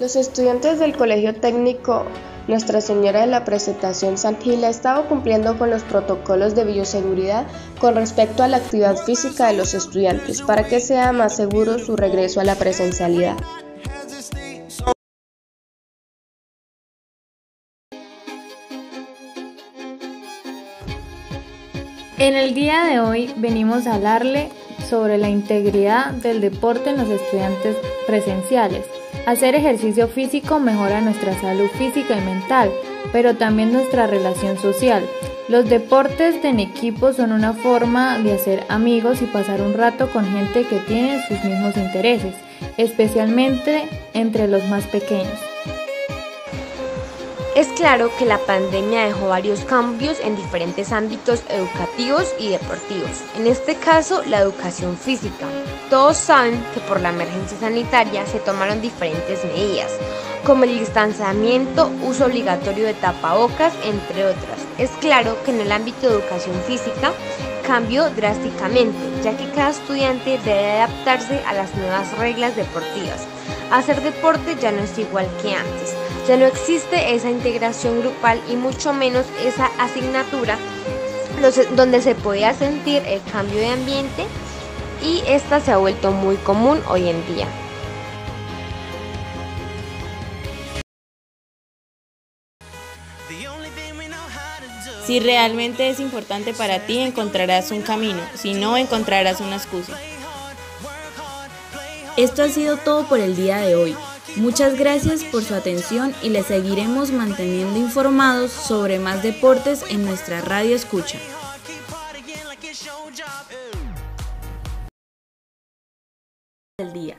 Los estudiantes del Colegio Técnico Nuestra Señora de la Presentación San Gil ha estado cumpliendo con los protocolos de bioseguridad con respecto a la actividad física de los estudiantes para que sea más seguro su regreso a la presencialidad. En el día de hoy venimos a hablarle sobre la integridad del deporte en los estudiantes presenciales. Hacer ejercicio físico mejora nuestra salud física y mental, pero también nuestra relación social. Los deportes en equipo son una forma de hacer amigos y pasar un rato con gente que tiene sus mismos intereses, especialmente entre los más pequeños. Es claro que la pandemia dejó varios cambios en diferentes ámbitos educativos y deportivos, en este caso la educación física. Todos saben que por la emergencia sanitaria se tomaron diferentes medidas, como el distanciamiento, uso obligatorio de tapabocas, entre otras. Es claro que en el ámbito de educación física cambió drásticamente, ya que cada estudiante debe adaptarse a las nuevas reglas deportivas. Hacer deporte ya no es igual que antes ya no existe esa integración grupal y mucho menos esa asignatura donde se podía sentir el cambio de ambiente y esta se ha vuelto muy común hoy en día. Si realmente es importante para ti, encontrarás un camino, si no, encontrarás una excusa. Esto ha sido todo por el día de hoy. Muchas gracias por su atención y les seguiremos manteniendo informados sobre más deportes en nuestra radio escucha. El día.